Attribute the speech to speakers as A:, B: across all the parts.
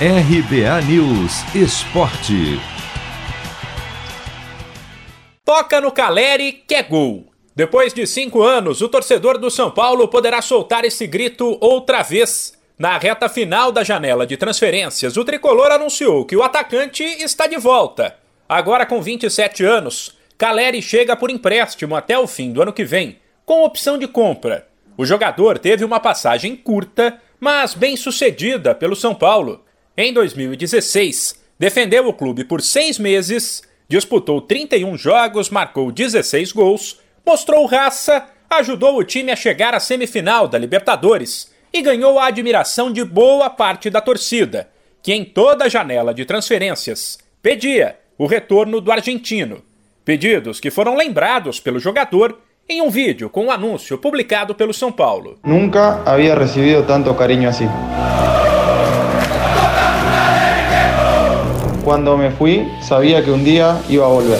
A: RBA News Esporte.
B: Toca no Caleri que é gol. Depois de cinco anos, o torcedor do São Paulo poderá soltar esse grito outra vez. Na reta final da janela de transferências, o tricolor anunciou que o atacante está de volta. Agora com 27 anos, Caleri chega por empréstimo até o fim do ano que vem, com opção de compra. O jogador teve uma passagem curta, mas bem sucedida pelo São Paulo. Em 2016, defendeu o clube por seis meses, disputou 31 jogos, marcou 16 gols, mostrou raça, ajudou o time a chegar à semifinal da Libertadores e ganhou a admiração de boa parte da torcida, que em toda a janela de transferências pedia o retorno do argentino. Pedidos que foram lembrados pelo jogador em um vídeo com um anúncio publicado pelo São Paulo.
C: Nunca havia recebido tanto carinho assim. Cuando me fui, sabía que un día iba a volver.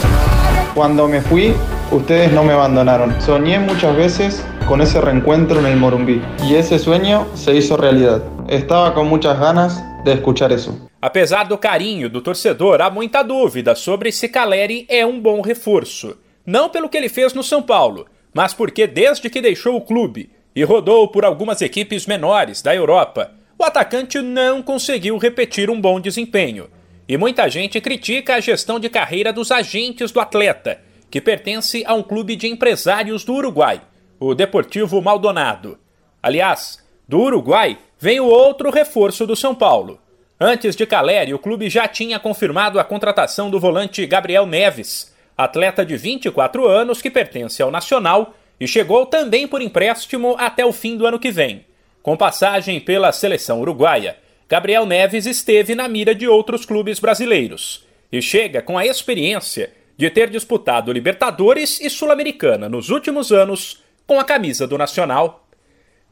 C: Cuando me fui, ustedes no me abandonaron. Soñé muchas veces con ese reencuentro en el Morumbí y ese sueño se hizo realidad. Estaba con muchas ganas de escuchar eso.
B: Apesar do carinho do torcedor, há muita dúvida sobre se Caleri é um bom reforço. Não pelo que ele fez no São Paulo, mas porque desde que deixou o clube e rodou por algumas equipes menores da Europa, o atacante não conseguiu repetir um bom desempenho. E muita gente critica a gestão de carreira dos agentes do atleta, que pertence a um clube de empresários do Uruguai, o Deportivo Maldonado. Aliás, do Uruguai vem o outro reforço do São Paulo. Antes de Caleri, o clube já tinha confirmado a contratação do volante Gabriel Neves, atleta de 24 anos que pertence ao Nacional e chegou também por empréstimo até o fim do ano que vem. Com passagem pela seleção uruguaia, Gabriel Neves esteve na mira de outros clubes brasileiros e chega com a experiência de ter disputado Libertadores e Sul-Americana nos últimos anos com a camisa do Nacional.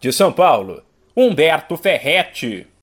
B: De São Paulo, Humberto Ferretti.